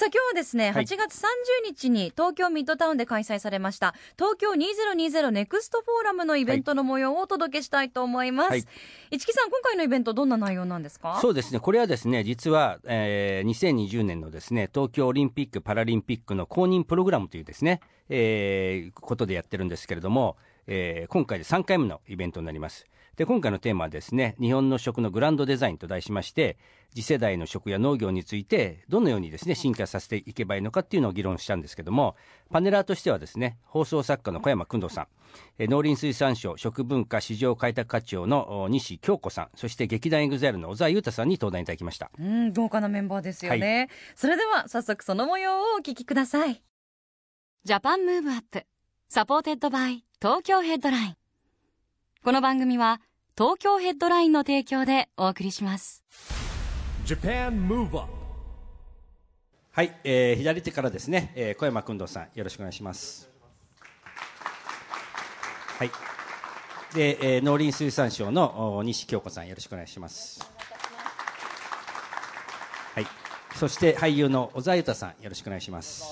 さあ今日はですね、はい。8月30日に東京ミッドタウンで開催されました東京2020ネクストフォーラムのイベントの模様をお届けしたいと思います。はい。市木さん、今回のイベントどんな内容なんですか？そうですね。これはですね実は、えー2020年のですね東京オリンピック・パラリンピックの公認プログラムというですね、えーことでやってるんですけれども、えー今回で3回目のイベントになりますで今回のテーマはですね日本の食のグランドデザインと題しまして次世代の食や農業についてどのようにですね進化させていけばいいのかっていうのを議論したんですけどもパネラーとしてはですね放送作家の小山薫堂さんえー農林水産省食文化市場開拓課長の西経子さんそして劇団 EXILE の小澤雄太さんに登壇いただきましたうん、豪華なメンバーですよね。それでは早速その模様をお聞きください。 Japan Move Up supported by Tokyo Headline。この番組は東京ヘッドラインの提供でお送りします。Japan Move Up はい、えー左手からですね、えー小山君堂さんよろしくお願いします。はい。で、えー農林水産省のお西京子さんよろしくお願いします。はい。そして俳優の小沢裕太さんよろしくお願いします。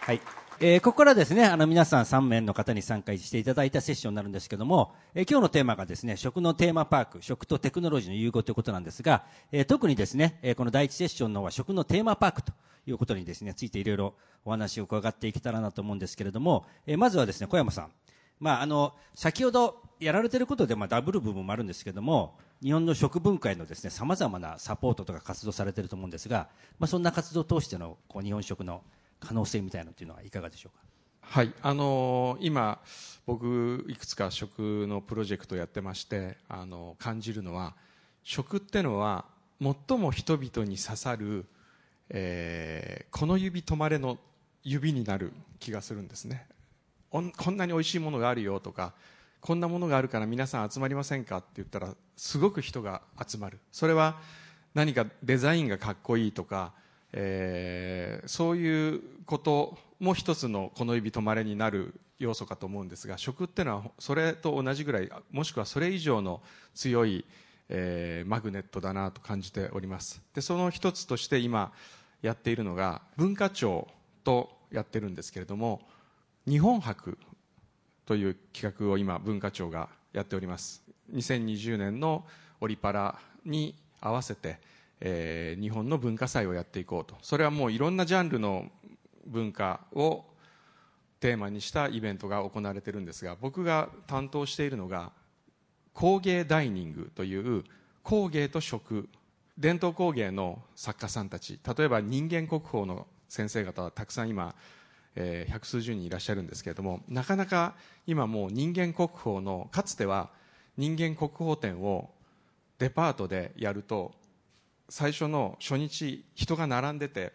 はい。えーここからですね、あの皆さん3名の方に参加していただいたセッションになるんですけども、えー今日のテーマがですね、食のテーマパーク、食とテクノロジーの融合ということなんですが、えー特にですね、えーこの第一セッションの方は食のテーマパークということにですね、ついていろいろお話を伺っていけたらなと思うんですけれども、えーまずはですね、小山さん。まあ、あの、先ほどやられてることで、まあ、ダブル部分もあるんですけども、日本の食文化へのですね、様々なサポートとか活動されてると思うんですが、まあ、そんな活動を通しての、こう、日本食の可能性みたいなのっていうのはいかがでしょうか？はい、あの今、僕、いくつか食のプロジェクトをやってまして、あの感じるのは、食ってのは、最も人々に刺さる、えーこの指止まれの指になる気がするんですね。こんなに美味しいものがあるよとか、こんなものがあるから皆さん集まりませんかって言ったら、すごく人が集まる。それは何かデザインがかっこいいとか、えーそういうことも一つのこの指止まれになる要素かと思うんですが食っていうのはそれと同じぐらいもしくはそれ以上の強い、えーマグネットだなと感じております。でその一つとして今やっているのが文化庁とやってるんですけれども日本博という企画を今文化庁がやっております。2020年のオリパラに合わせて、えー日本の文化祭をやっていこうと。それはもういろんなジャンルの文化をテーマにしたイベントが行われてるんですが僕が担当しているのが工芸ダイニングという工芸と食伝統工芸の作家さんたち。例えば人間国宝の先生方はたくさん今、えー百数十人いらっしゃるんですけれどもなかなか今もう人間国宝のかつては人間国宝展をデパートでやると最初の初日人が並んでて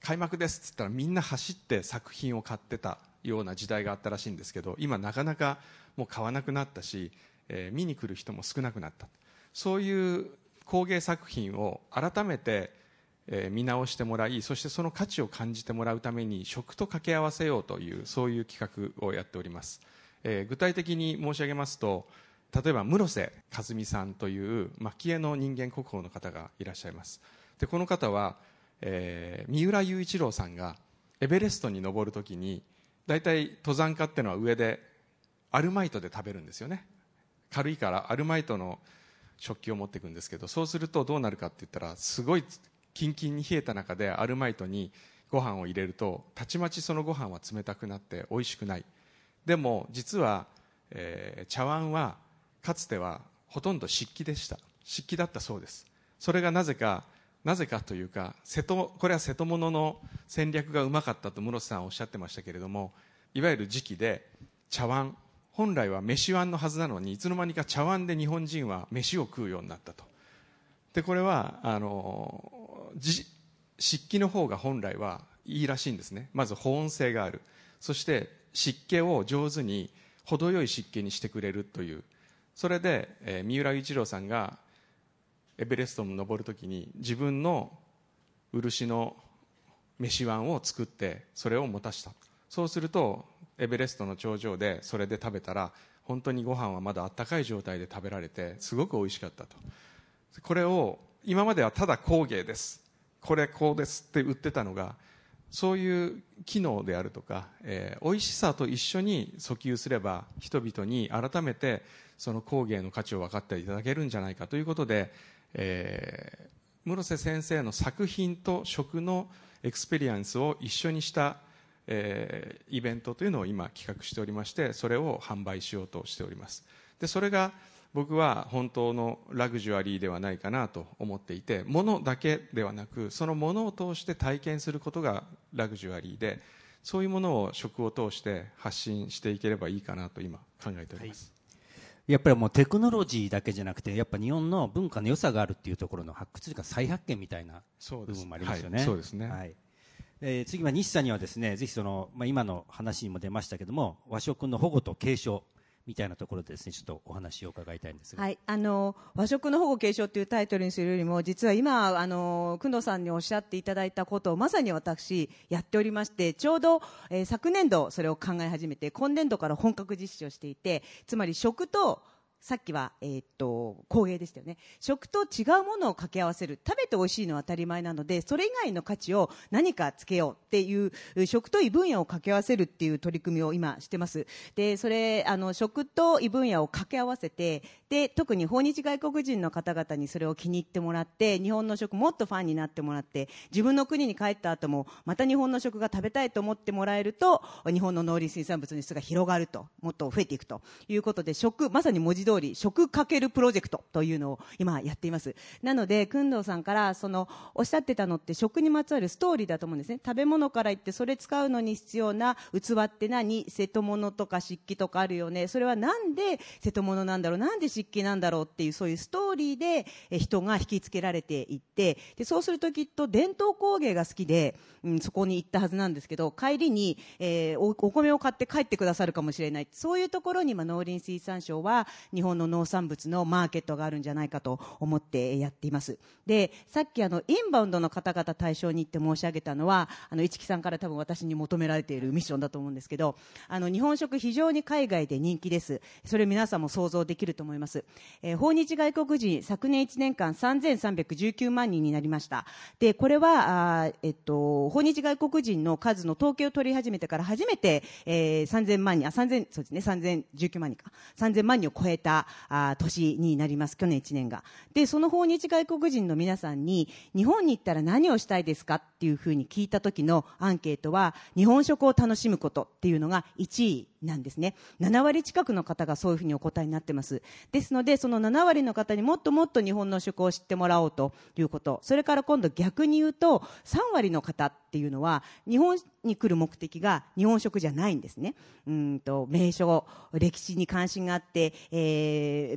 開幕ですっつったらみんな走って作品を買ってたような時代があったらしいんですけど今なかなかもう買わなくなったし、えー見に来る人も少なくなった。そういう工芸作品を改めて、えー見直してもらいそしてその価値を感じてもらうために食と掛け合わせようというそういう企画をやっております、えー具体的に申し上げますと例えば室瀬和美さんという蒔絵の人間国宝の方がいらっしゃいます。でこの方は、えー三浦雄一郎さんがエベレストに登るときに大体登山家っていうのは上でアルマイトで食べるんですよね。軽いからアルマイトの食器を持っていくんですけどそうするとどうなるかって言ったらすごいキンキンに冷えた中でアルマイトにご飯を入れるとたちまちそのご飯は冷たくなって美味しくない。でも実は、えー茶碗はかつてはほとんど漆器でした。漆器だったそうです。それがなぜかなぜかというか瀬戸これは瀬戸物の戦略がうまかったと室瀬さんおっしゃってましたけれどもいわゆる時期で茶碗本来は飯碗のはずなのにいつの間にか茶碗で日本人は飯を食うようになったと。でこれはあのじ湿気の方が本来はいいらしいんですね。まず保温性がある。そして湿気を上手に程よい湿気にしてくれるというそれで、えー、三浦一郎さんがエベレストに登るときに自分の漆の飯碗を作ってそれを持たした。そうするとエベレストの頂上でそれで食べたら本当にご飯はまだあったかい状態で食べられてすごく美味しかったと。これを今まではただ工芸です。これこうですって売ってたのがそういう機能であるとか、えー、美味しさと一緒に訴求すれば人々に改めてその工芸の価値を分かっていただけるんじゃないかということで、えー、室瀬先生の作品と食のエクスペリエンスを一緒にした、えー、イベントというのを今企画しておりましてそれを販売しようとしております。でそれが僕は本当のラグジュアリーではないかなと思っていて物だけではなくその物を通して体験することがラグジュアリーでそういうものを食を通して発信していければいいかなと今考えております、はい、やっぱりもうテクノロジーだけじゃなくてやっぱ日本の文化の良さがあるっていうところの発掘というか再発見みたいな部分もありますよね。そうですね、はい。えー、次は西さんにはですねぜひその、まあ、今の話にも出ましたけども和食の保護と継承みたいなところでですねちょっとお話を伺いたいんですはい、あの和食の保護継承というタイトルにするよりも実は今あの工藤さんにおっしゃっていただいたことをまさに私やっておりましてちょうど、えー、昨年度それを考え始めて今年度から本格実施をしていてつまり食とさっきは、えー、っと工芸でしたよね。食と違うものを掛け合わせる。食べて美味しいのは当たり前なのでそれ以外の価値を何かつけようっていう食と異分野を掛け合わせるっていう取り組みを今してます。でそれあの食と異分野を掛け合わせてで特に訪日外国人の方々にそれを気に入ってもらって日本の食もっとファンになってもらって自分の国に帰った後もまた日本の食が食べたいと思ってもらえると日本の農林水産物の輸出が広がるともっと増えていくということで食まさに文字通通り食かけるプロジェクトというのを今やっています。なので工藤さんからそのおっしゃってたのって食にまつわるストーリーだと思うんですね。食べ物から言ってそれ使うのに必要な器って何？瀬戸物とか漆器とかあるよね。それはなんで瀬戸物なんだろう？なんで漆器なんだろうっていうそういうストーリーで人が引きつけられていってでそうするときっと伝統工芸が好きで、うん、そこに行ったはずなんですけど帰りに、えー、おお米を買って帰ってくださるかもしれない。そういうところに今農林水産省は日日本の農産物のマーケットがあるんじゃないかと思ってやっています。でさっきあのインバウンドの方々対象にって申し上げたのはあの市木さんから多分私に求められているミッションだと思うんですけどあの日本食非常に海外で人気です。それ皆さんも想像できると思います、えー、訪日外国人昨年1年間3319万人になりました。でこれはあ、えっと、訪日外国人の数の統計を取り始めてから初めて、えー、3000万人あ3000そうですね3019万人か。3000万人を超えたあ年になります去年1年が。でその訪日外国人の皆さんに日本に行ったら何をしたいですかっていうふうに聞いた時のアンケートは日本食を楽しむことっていうのが1位なんですね。7割近くの方がそういうふうにお答えになってます。ですのでその7割の方にもっともっと日本の食を知ってもらおうということ。それから今度逆に言うと3割の方っていうのは日本に来る目的が日本食じゃないんですね。うんと名所歴史に関心があって、えー、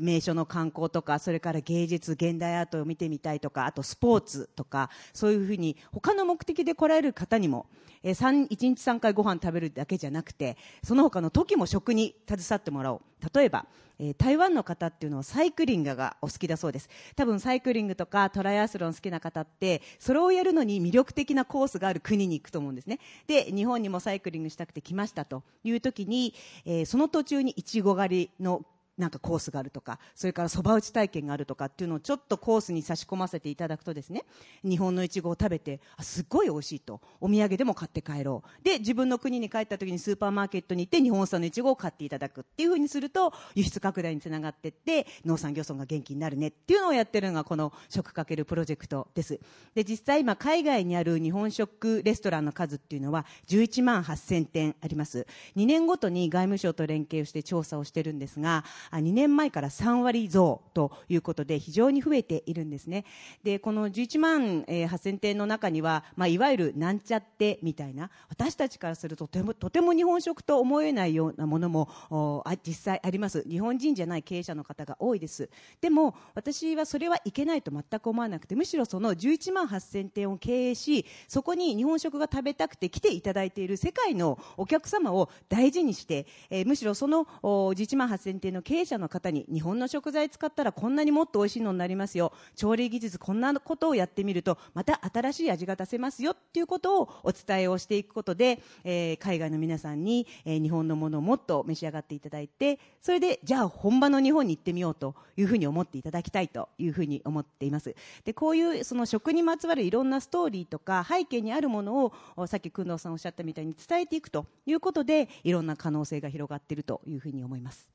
名所の観光とかそれから芸術現代アートを見てみたいとかあとスポーツとかそういうふうに他の目的で来られる方にも、えー、1日3回ご飯食べるだけじゃなくてその他の時も食に携わってもらおう。例えば、えー、台湾の方っていうのはサイクリングがお好きだそうです。多分サイクリングとかトライアスロン好きな方ってそれをやるのに魅力的なコースがある国に行くと思うんですね。で日本にもサイクリングしたくて来ましたという時に、えー、その途中にいちご狩りのなんかコースがあるとかそれからそば打ち体験があるとかっていうのをちょっとコースに差し込ませていただくとですね日本のいちごを食べてあすごい美味しいと。お土産でも買って帰ろう。で自分の国に帰った時にスーパーマーケットに行って日本産のいちごを買っていただくっていうふうにすると輸出拡大につながっていって農産漁村が元気になるねっていうのをやってるのがこの食かけるプロジェクトです。で実際今海外にある日本食レストランの数っていうのは11万8000店あります。2年ごとに外務省と連携をして調査をしてるんですが2年前から3割増ということで非常に増えているんですね。でこの11万8000点の中には、まあ、いわゆるなんちゃってみたいな私たちからするととてもとても日本食と思えないようなものも実際あります。日本人じゃない経営者の方が多いです。でも私はそれはいけないと全く思わなくてむしろその11万8000店を経営しそこに日本食が食べたくて来ていただいている世界のお客様を大事にして、えー、むしろその11万8000店の経営営者の方に日本の食材使ったらこんなにもっと美味しいのになりますよ。調理技術こんなことをやってみるとまた新しい味が出せますよ。っていうことをお伝えをしていくことで、えー、海外の皆さんに、えー、日本のものをもっと召し上がっていただいてそれでじゃあ本場の日本に行ってみようというふうに思っていただきたいというふうに思っています。でこういうその食にまつわるいろんなストーリーとか背景にあるものをさっき工藤さんおっしゃったみたいに伝えていくということでいろんな可能性が広がっているというふうに思います。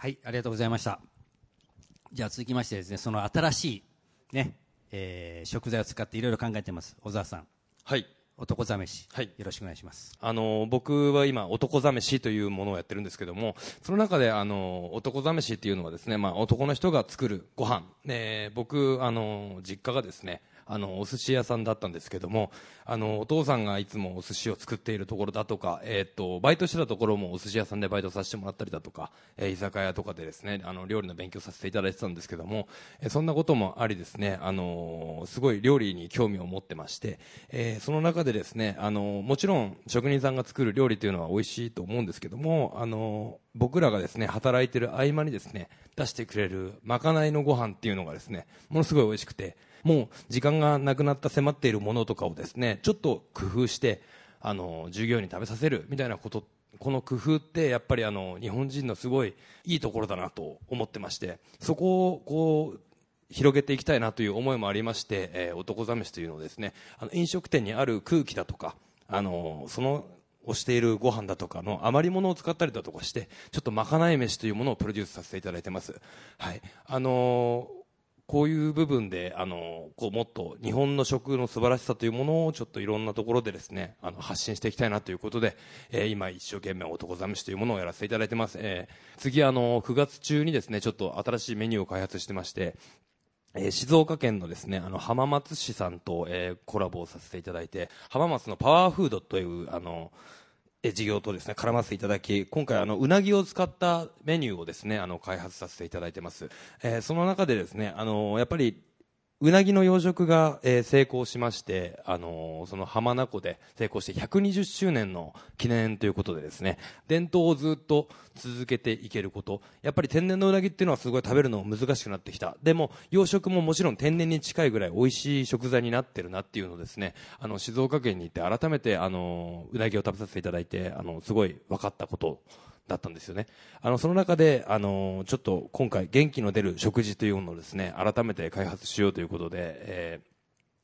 はいありがとうございました。じゃあ続きましてですねその新しいね、えー、食材を使っていろいろ考えてます。小沢さん。はい。男ざめし、はい、よろしくお願いします。あの僕は今男ざめしというものをやってるんですけどもその中であの男ざめしっていうのはですね、まあ、男の人が作るご飯、ね、僕あの実家がですねあのお寿司屋さんだったんですけどもあのお父さんがいつもお寿司を作っているところだとか、えーと、バイトしてたところもお寿司屋さんでバイトさせてもらったりだとか、えー、居酒屋とかでですねあの料理の勉強させていただいてたんですけども、えー、そんなこともありですねあのすごい料理に興味を持ってまして、え、その中でですねあのもちろん職人さんが作る料理というのは美味しいと思うんですけどもあの僕らがですね働いてる合間にですね出してくれるまかないのご飯っていうのがですねものすごい美味しくてもう時間がなくなった迫っているものとかをですねちょっと工夫してあの従業員に食べさせるみたいなことこの工夫ってやっぱりあの日本人のすごいいいところだなと思ってましてそこをこう広げていきたいなという思いもありまして、えー、男試しというのをですねあの飲食店にある空気だとかあのそのをしているご飯だとかの余り物を使ったりだとかしてちょっとまかない飯というものをプロデュースさせていただいてます。はいあのーこういう部分であのこうもっと日本の食の素晴らしさというものをちょっといろんなところでですねあの発信していきたいなということで、えー、今一生懸命男試しというものをやらせていただいてます、えー、次あの9月中にですねちょっと新しいメニューを開発してましてえー、静岡県のですね、あの、浜松市さんと、えー、コラボをさせていただいて、浜松のパワーフードという、あの、事業とですね絡ませていただき今回あのうなぎを使ったメニューをですねあの開発させていただいてます、えー、その中でですねあのやっぱりうなぎの養殖が、えー、成功しまして、あのー、その浜名湖で成功して120周年の記念ということでですね、伝統をずっと続けていけること、やっぱり天然のうなぎっていうのはすごい食べるの難しくなってきた。でも、養殖ももちろん天然に近いぐらい美味しい食材になってるなっていうのをですね、あの、静岡県に行って改めて、あのー、うなぎを食べさせていただいて、あの、すごい分かったことだったんですよね。あの、その中で、あの、ちょっと今回元気の出る食事というものをですね、改めて開発しようということで、えー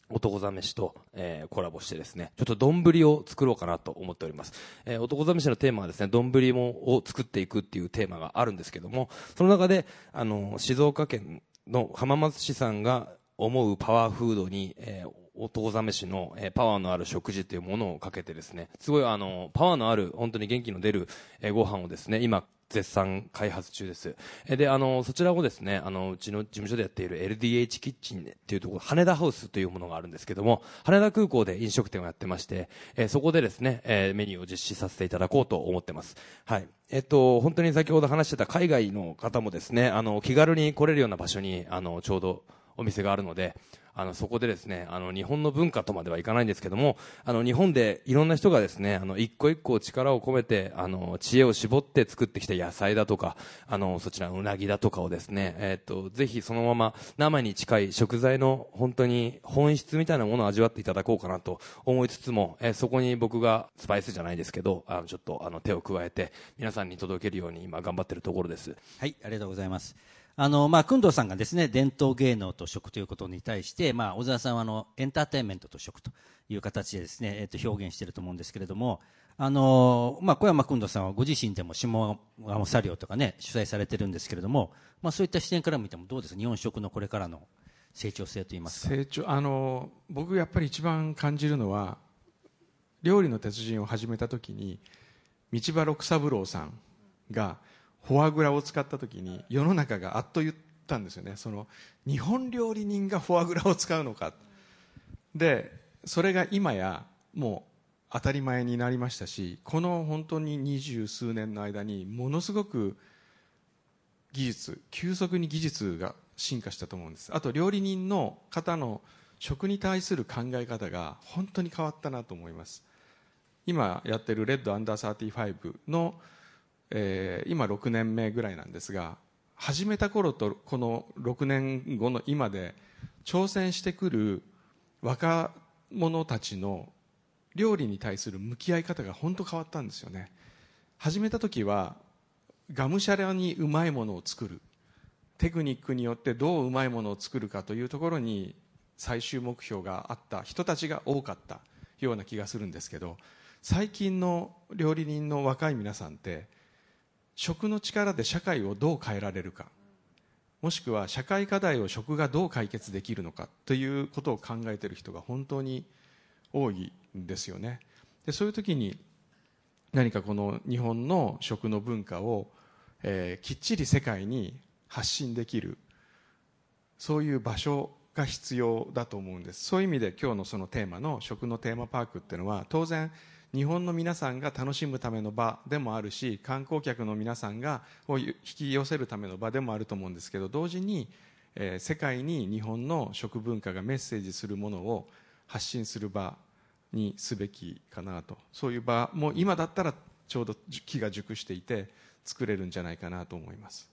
男座飯と、えー、コラボしてですね、ちょっと丼を作ろうかなと思っております。えー、男座飯のテーマはですね、丼を作っていくっていうテーマがあるんですけども、その中で、あの、静岡県の浜松市さんが思うパワーフードに、えー、男座飯の、えー、パワーのある食事というものをかけてですね、すごいあの、パワーのある、本当に元気の出る、えー、ご飯をですね、今、絶賛開発中です。で、あの、そちらをですね、あの、うちの事務所でやっている LDH キッチンっていうところ、羽田ハウスというものがあるんですけども、羽田空港で飲食店をやってまして、えそこでですね、えメニューを実施させていただこうと思ってます。はい。えっと、本当に先ほど話してた海外の方もですね、あの、気軽に来れるような場所に、あの、ちょうどお店があるので、あの、そこでですね、あの、日本の文化とまではいかないんですけども、あの、日本でいろんな人がですね、あの、一個一個力を込めて、あの、知恵を絞って作ってきた野菜だとか、あの、そちらのうなぎだとかをですね、えっ、と、ぜひそのまま生に近い食材の本当に本質みたいなものを味わっていただこうかなと思いつつも、えー、そこに僕がスパイスじゃないですけど、あの、ちょっとあの、手を加えて、皆さんに届けるように今頑張ってるところです。はい、ありがとうございます。あの、まあ、工藤さんがですね、伝統芸能と食ということに対して、まあ、小沢さんはあの、エンターテインメントと食という形でですね、えっ、と、表現していると思うんですけれども、あの、まあ、小山工藤さんはご自身でも下鴨作業とかね、主催されてるんですけれども、まあ、そういった視点から見てもどうですか？日本食のこれからの成長性といいますか。成長、あの、僕やっぱり一番感じるのは、料理の鉄人を始めた時に、道場六三郎さんが、フォアグラを使った時に世の中があっと言ったんですよね。その日本料理人がフォアグラを使うのか。でそれが今やもう当たり前になりましたしこの本当に二十数年の間にものすごく技術急速に技術が進化したと思うんです。あと料理人の方の食に対する考え方が本当に変わったなと思います。今やってるレッドアンダー35の、えー、今6年目ぐらいなんですが始めた頃とこの6年後の今で挑戦してくる若者たちの料理に対する向き合い方が本当変わったんですよね。始めた時はがむしゃらにうまいものを作る。テクニックによってどううまいものを作るかというところに最終目標があった。人たちが多かったような気がするんですけど最近の料理人の若い皆さんって食の力で社会をどう変えられるか。もしくは社会課題を食がどう解決できるのかということを考えている人が本当に多いんですよね。でそういう時に何かこの日本の食の文化を、えー、きっちり世界に発信できるそういう場所が必要だと思うんです。そういう意味で今日のそのテーマの食のテーマパークっていうのは当然日本の皆さんが楽しむための場でもあるし観光客の皆さんがを引き寄せるための場でもあると思うんですけど同時に、えー、世界に日本の食文化がメッセージするものを発信する場にすべきかなと。そういう場も今だったらちょうど木が熟していて作れるんじゃないかなと思います。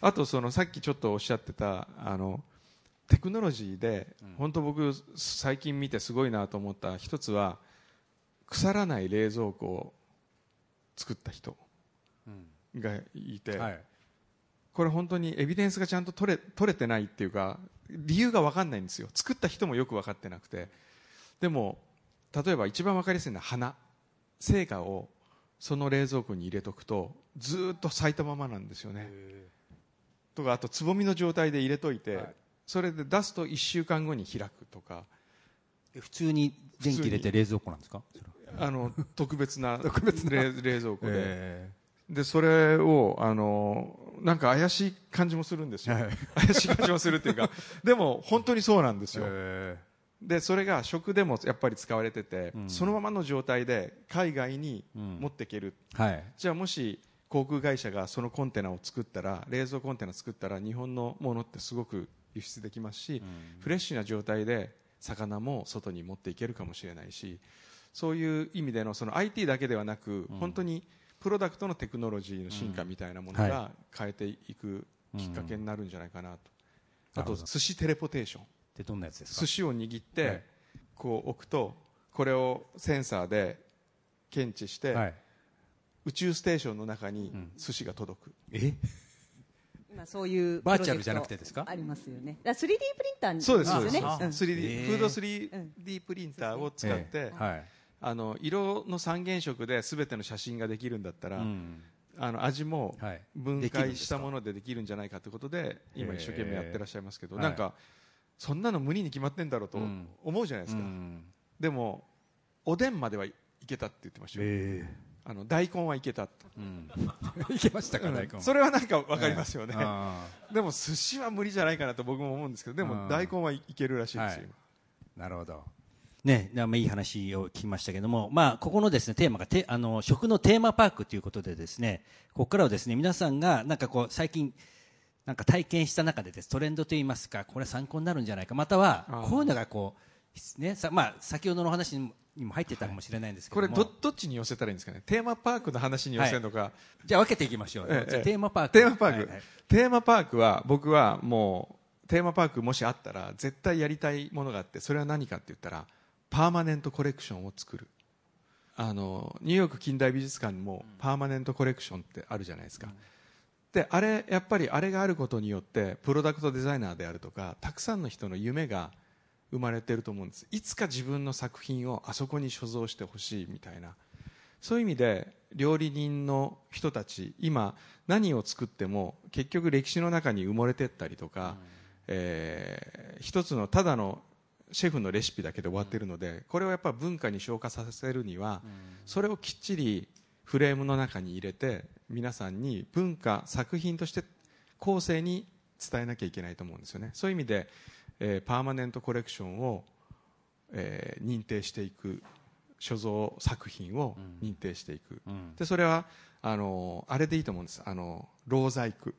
あとそのさっきちょっとおっしゃってたあのテクノロジーで、本当僕最近見てすごいなと思った一つは腐らない冷蔵庫を作った人がいて、はい、これ本当にエビデンスがちゃんと取れ取れてないっていうか理由が分かんないんですよ。作った人もよく分かってなくて。でも例えば一番分かりやすいのは花。成果をその冷蔵庫に入れとくとずっと咲いたままなんですよね。とかあとつぼみの状態で入れといて、はい、それで出すと1週間後に開くとか普通に電気入れて冷蔵庫なんですか？あの 特別な特別な。冷蔵庫で、えー、でそれをあのなんか怪しい感じもするんですよ、はい、怪しい感じもするっていうか。でも本当にそうなんですよ、えーでそれが食でもやっぱり使われてて、うん、そのままの状態で海外に持っていける、うんはい、じゃあもし航空会社がそのコンテナを作ったら冷蔵コンテナ作ったら日本のものってすごく輸出できますし、うん、フレッシュな状態で魚も外に持っていけるかもしれないしそういう意味でのその IT だけではなく、本当にプロダクトのテクノロジーの進化みたいなものが変えていくきっかけになるんじゃないかなと、あと寿司テレポテーション。ってどんなやつですか？寿司を握って、こう置くとこれをセンサーで検知して、はい、宇宙ステーションの中に寿司が届く、うん、え？今そういうバーチャルじゃなくてですか？ありますよね。3D プリンターそうですそうです、ね、3D フード 3D プリンターを使って、はい、あの色の三原色で全ての写真ができるんだったら、うん、あの味も分解したものでできるんじゃないかということで今一生懸命やってらっしゃいますけど、なんかそんなの無理に決まってんだろうと思うじゃないですか、でもおでんまではいけたって言ってましたよ、あの大根はいけたと、うん、いけましたか、大根。それはなんか分かりますよね、でも寿司は無理じゃないかなと僕も思うんですけどでも大根はいけるらしいですよ、なるほど。ね、まあ、いい話を聞きましたけども、まあ、ここのですね、テーマがて、あの、食のテーマパークということでですね、ここからはですね、皆さんが、なんかこう、最近、なんか体験した中でです、トレンドといいますか、これ参考になるんじゃないか、または、こういうのがこう、ね、さまあ、先ほどの話にも入ってたかもしれないんですけどこれど、どっちに寄せたらいいんですかね、テーマパークの話に寄せるのか、はい、じゃあ分けていきましょう、ええ、テーマパーク。テーマパーク、はいはい、テーマパークは、僕はもう、テーマパークもしあったら、絶対やりたいものがあって、それは何かって言ったら、パーマネントコレクションを作る。あのニューヨーク近代美術館にもパーマネントコレクションってあるじゃないですか、であれやっぱりあれがあることによってプロダクトデザイナーであるとかたくさんの人の夢が生まれてると思うんです。いつか自分の作品をあそこに所蔵してほしいみたいな。そういう意味で料理人の人たち今何を作っても結局歴史の中に埋もれてったりとか、うん、えー、一つのただのシェフのレシピだけで終わっているのでこれをやっぱ文化に昇華させるにはそれをきっちりフレームの中に入れて皆さんに文化作品として後世に伝えなきゃいけないと思うんですよね。そういう意味で、えーパーマネントコレクションを、えー認定していく所蔵作品を認定していく、うん。でそれはあのあれでいいと思うんです。あの老細工。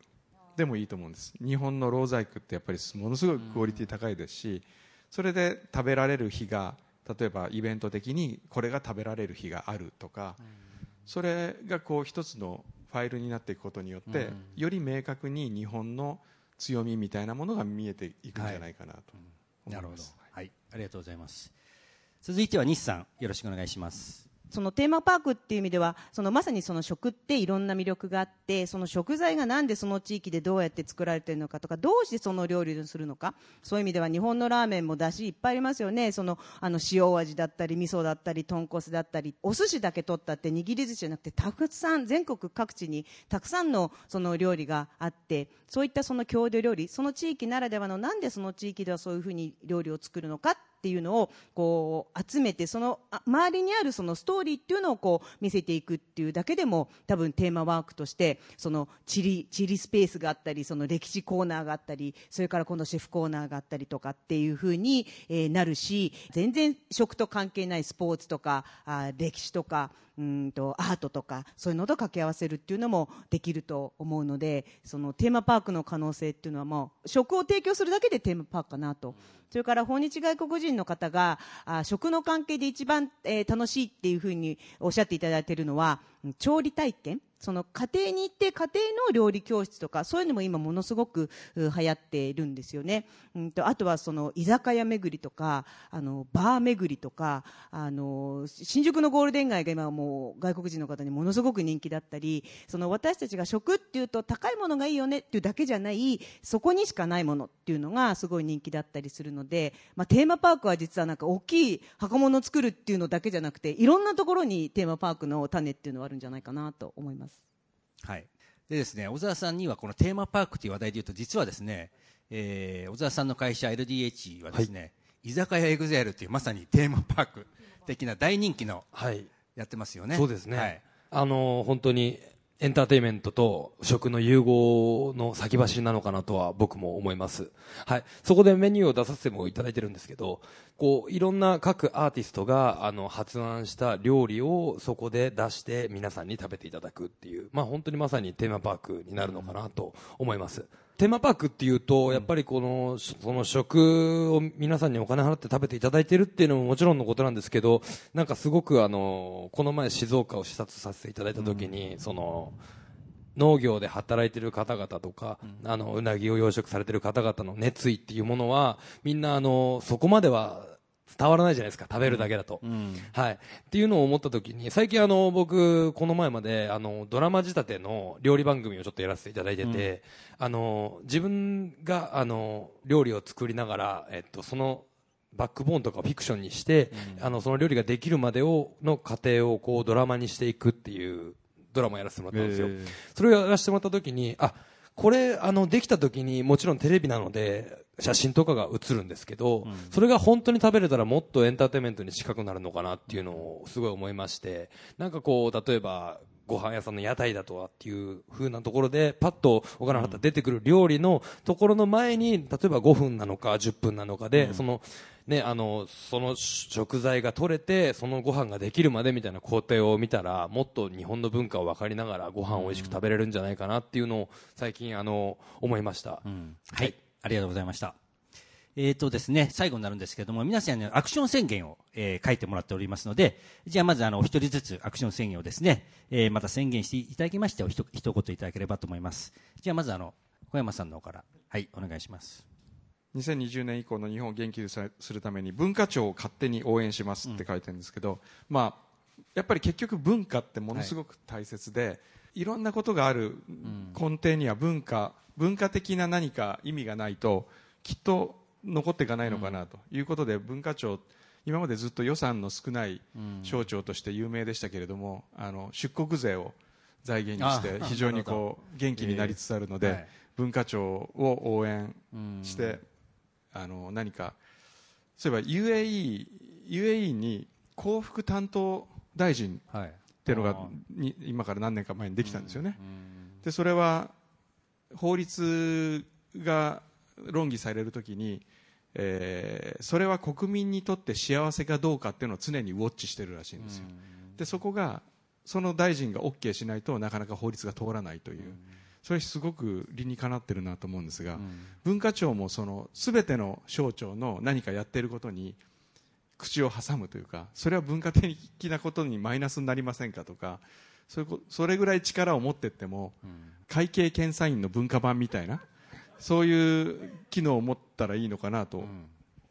でもいいと思うんです。日本の老細工ってやっぱりものすごいクオリティ高いですしそれで食べられる日が例えばイベント的にこれが食べられる日があるとか、それがこう一つのファイルになっていくことによって、より明確に日本の強みみたいなものが見えていくんじゃないかなと思ないるほどます。。はい。ありがとうございます。続いては西さん、よろしくお願いします。そのテーマパークっていう意味ではそのまさにその食っていろんな魅力があってその食材がなんでその地域でどうやって作られているのかとかどうしてその料理をするのかそういう意味では日本のラーメンもだしいっぱいありますよね。そのあの塩味だったり味噌だったり豚骨だったりお寿司だけ取ったって握り寿司じゃなくてたくさん全国各地にたくさんのその料理があってそういったその郷土料理その地域ならではのなんでその地域ではそういうふうに料理を作るのかていうのをこう集めてその周りにあるそのストーリーっていうのをこう見せていくっていうだけでも多分テーマワークとしてその地理地理スペースがあったりその歴史コーナーがあったりそれから今度シェフコーナーがあったりとかっていうふうに、なるし全然食と関係ないスポーツとかあ歴史とかうんとアートとかそういうのと掛け合わせるっていうのもできると思うのでそのテーマパークの可能性っていうのはもう食を提供するだけでテーマパークかなと。それから訪日外国人の方があ食の関係で一番、えー楽しいっていうふうにおっしゃっていただいているのは調理体験その家庭に行って家庭の料理教室とかそういうのも今ものすごくう流行っているんですよね、うん、とあとはその居酒屋巡りとかあのバー巡りとかあの新宿のゴールデン街が今もう外国人の方にものすごく人気だったりその私たちが食っていうと高いものがいいよねっていうだけじゃないそこにしかないものっていうのがすごい人気だったりするので、まあ、テーマパークは実はなんか大きい箱物を作るっていうのだけじゃなくていろんなところにテーマパークの種っていうのはあるんじゃないかなと思います。はい。でですね、小沢さんにはこのテーマパークという話題で言うと、実はですね、えー、小沢さんの会社 LDH はですね、居酒屋エグゼルというまさにテーマパーク的な大人気のはい。やってますよね。そうですね。はい。あの、本当にエンターテインメントと食の融合の先走りなのかなとは僕も思います。はい。そこでメニューを出させてもいただいてるんですけど、こう、いろんな各アーティストが、あの、発案した料理をそこで出して皆さんに食べていただくっていう、まあ本当にまさにテーマパークになるのかなと思います。テーマパークっていうと、やっぱりこの、その食を皆さんにお金払って食べていただいてるっていうのももちろんのことなんですけど、なんかすごくあの、この前静岡を視察させていただいた時に、その、農業で働いてる方々とか、あの、うなぎを養殖されてる方々の熱意っていうものは、みんなあの、そこまでは伝わらないじゃないですか、食べるだけだと。はい。っていうのを思った時に、最近あの、僕、この前まで、あの、ドラマ仕立ての料理番組をちょっとやらせていただいてて、あの、自分が、あの、料理を作りながら、えっと、その、バックボーンとかをフィクションにして、あの、その料理ができるまでを、の過程をこう、ドラマにしていくっていう、ドラマをやらせてもらったんですよ。それをやらせてもらった時に、あ、これ、あの、できた時に、もちろんテレビなので、写真とかが映るんですけど、それが本当に食べれたらもっとエンターテインメントに近くなるのかなっていうのをすごい思いまして、なんかこう、例えば、ご飯屋さんの屋台だとはっていう風なところで、パッとお金払ったら出てくる料理のところの前に、例えば5分なのか10分なのかで、その、ね、あの、その食材が取れて、そのご飯ができるまでみたいな工程を見たら、もっと日本の文化を分かりながらご飯を美味しく食べれるんじゃないかなっていうのを最近あの、思いました。はい。ありがとうございました。えっ、とですね、最後になるんですけれども、皆さんにアクション宣言を、えー書いてもらっておりますので、じゃあまずあの、お一人ずつアクション宣言をですね、えーまた宣言していただきまして、おひと一言いただければと思います。じゃあまずあの、小山さんの方から、はい、お願いします。2020年以降の日本を元気にするために文化庁を勝手に応援しますって書いてるんですけど、まあ、やっぱり結局文化ってものすごく大切で、い、ろんなことがある根底には文化、文化的な何か意味がないときっと残っていかないのかなということで、文化庁今までずっと予算の少ない省庁として有名でしたけれども、あの出国税を財源にしてあ非常にこう元気になりつつあるので、文化庁を応援して、あの何かそういえば UAE, UAE に幸福担当大臣はい。っていうのがに今から何年か前にできたんですよね、でそれは法律が論議されるときに、えーそれは国民にとって幸せかどうかっていうのを常にウォッチしてるらしいんですよ、でそこがその大臣が OK しないとなかなか法律が通らないという、それすごく理にかなってるなと思うんですが、文化庁もその全ての省庁の何かやっていることに口を挟むというかそれは文化的なことにマイナスになりませんかとかそれこそれぐらい力を持っていっても、会計検査院の文化版みたいなそういう機能を持ったらいいのかなと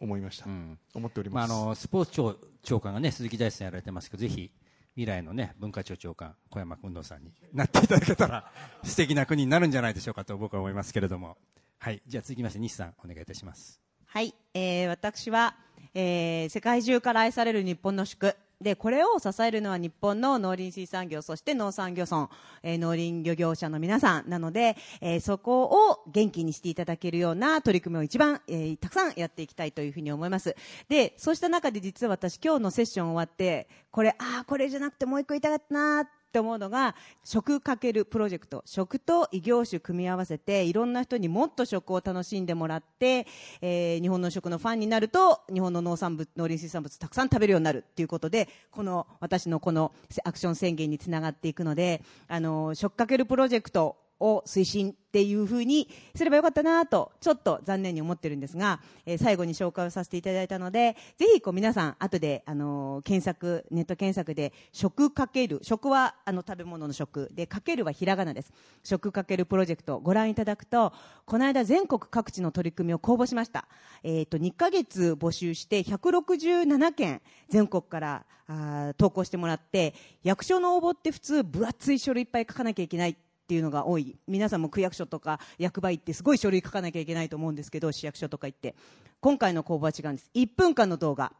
思いました、ん。思っておりまあ、ます、あのスポーツ庁長官がね鈴木大地さんやられてますけどぜひ未来のね文化庁長官小山君堂さんになっていただけたら素敵な国になるんじゃないでしょうかと僕は思いますけれども。はいじゃあ続きまして西さんお願いいたします。はい、えー私は、えー世界中から愛される日本の祝。でこれを支えるのは日本の農林水産業そして農産漁村、えー農林漁業者の皆さんなので、えーそこを元気にしていただけるような取り組みを一番、えーたくさんやっていきたいというふうに思います。でそうした中で実は私今日のセッション終わってこれああこれじゃなくてもう一個言いたかったなーって思うのが食かけるプロジェクト。食と異業種組み合わせていろんな人にもっと食を楽しんでもらって、えー日本の食のファンになると日本の農産物農林水産物たくさん食べるようになるっていうことでこの私のこのアクション宣言につながっていくのであの食かけるプロジェクトを推進っていうふうにすればよかったなとちょっと残念に思ってるんですが、えー最後に紹介をさせていただいたのでぜひこう皆さん後であの検索ネット検索で食かける食はあの食べ物の食。でかけるはひらがなです。食かけるプロジェクトご覧いただくとこの間全国各地の取り組みを公募しました、えー、と2ヶ月募集して167件全国からあ投稿してもらって役所の応募って普通分厚い書類いっぱい書かなきゃいけない。っていうのが多い。皆さんも区役所とか役場行ってすごい書類書かなきゃいけないと思うんですけど市役所とか行って。今回の公募は違うんです。1分間の動画。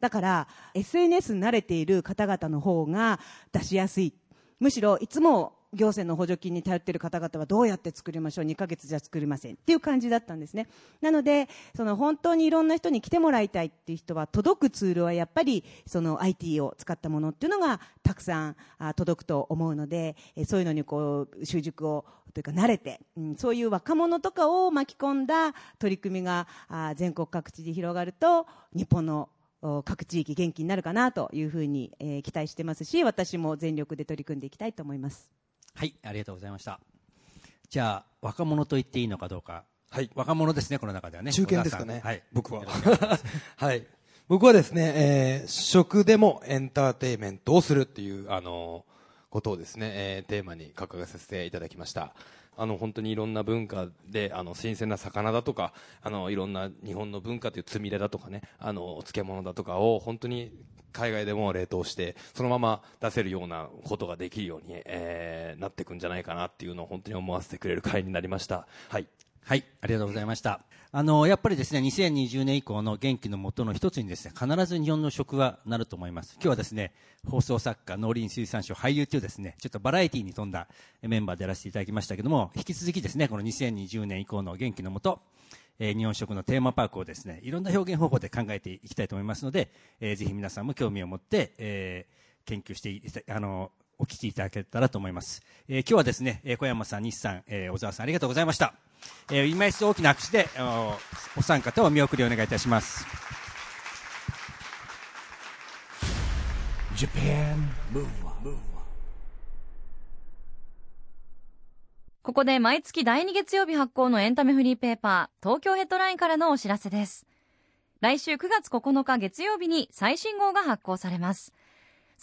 だから SNS に慣れている方々の方が出しやすい。むしろいつも行政の補助金に頼っている方々はどうやって作りましょう？2ヶ月じゃ作れませんっていう感じだったんですね。なのでその本当にいろんな人に来てもらいたいっていう人は届くツールはやっぱりその IT を使ったものっていうのがたくさん届くと思うのでそういうのにこう習熟をというか慣れて、そういう若者とかを巻き込んだ取り組みが全国各地で広がると日本の各地域元気になるかなというふうに、え期待してますし私も全力で取り組んでいきたいと思います。はいありがとうございました。じゃあ若者と言っていいのかどうか。はい。若者ですねこの中ではね。中堅ですかね。はい。僕は。はい。僕はですね、えー食でもエンターテインメントをするっていうあのことをですね、えーテーマに掲げさせていただきました。あの本当にいろんな文化であの新鮮な魚だとかあのいろんな日本の文化というつみれだとかねあのお漬物だとかを本当に海外でも冷凍してそのまま出せるようなことができるように、えーなっていくんじゃないかなっていうのを本当に思わせてくれる回になりました。はい。はい、ありがとうございました。あの、やっぱりですね、2020年以降の元気のもとの一つにですね、必ず日本の食がなると思います。今日はですね、放送作家、農林水産省、俳優というですね、ちょっとバラエティに富んだメンバーでやらせていただきましたけども、引き続きですね、この2020年以降の元気のもと、えー日本食のテーマパークをですね、いろんな表現方法で考えていきたいと思いますので、えーぜひ皆さんも興味を持って、えー研究してい、あの、お聞きいただけたらと思います。えー今日はですね、えー小山さん、西さん、えー小沢さん、ありがとうございました。えー今一度大きな拍手で、あのお三方を見送りお願いいたします。Japan Move Up, ここで毎月第2月曜日発行のエンタメフリーペーパー、東京ヘッドラインからのお知らせです。来週9月9日月曜日に最新号が発行されます。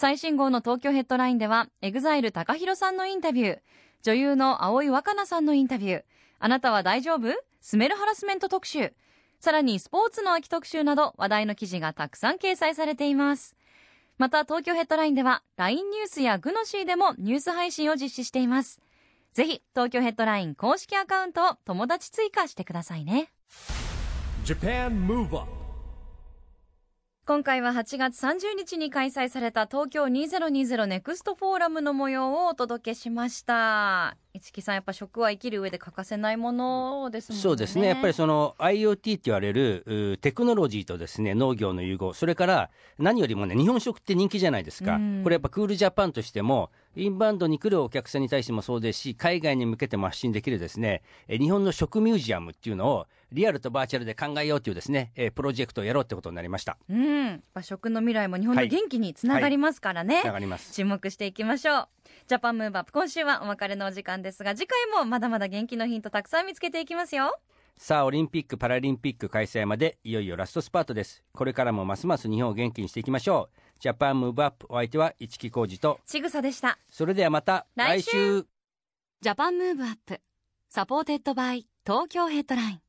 最新号の東京ヘッドラインでは、エグザイル高弘さんのインタビュー、女優の葵わかなさんのインタビュー、あなたは大丈夫？スメルハラスメント特集、さらにスポーツの秋特集など話題の記事がたくさん掲載されています。また東京ヘッドラインでは LINE ニュースやグノシーでもニュース配信を実施しています。ぜひ東京ヘッドライン公式アカウントを友達追加してくださいね。今回は8月30日に開催された東京2020ネクストフォーラムの模様をお届けしました。市木さんやっぱ食は生きる上で欠かせないものですね。そうですね。やっぱりその IoT って言われるテクノロジーとですね農業の融合。それから何よりもね日本食って人気じゃないですか、これやっぱクールジャパンとしてもインバウンドに来るお客さんに対してもそうですし海外に向けても発信できるですね日本の食ミュージアムっていうのをリアルとバーチャルで考えようというですね、えー、プロジェクトをやろうってことになりました。うん。食の未来も日本の元気につながりますからね。はい、つながります。注目していきましょう。 Japan Move Up 今週はお別れのお時間ですが、次回もまだまだ元気のヒントたくさん見つけていきますよ。さあ、オリンピック・パラリンピック開催までいよいよラストスパートです。これからもますます日本を元気にしていきましょう。 Japan Move Up お相手は一木広治とちぐさでした。それではまた来週Japan Move Up supported by Tokyo Headline。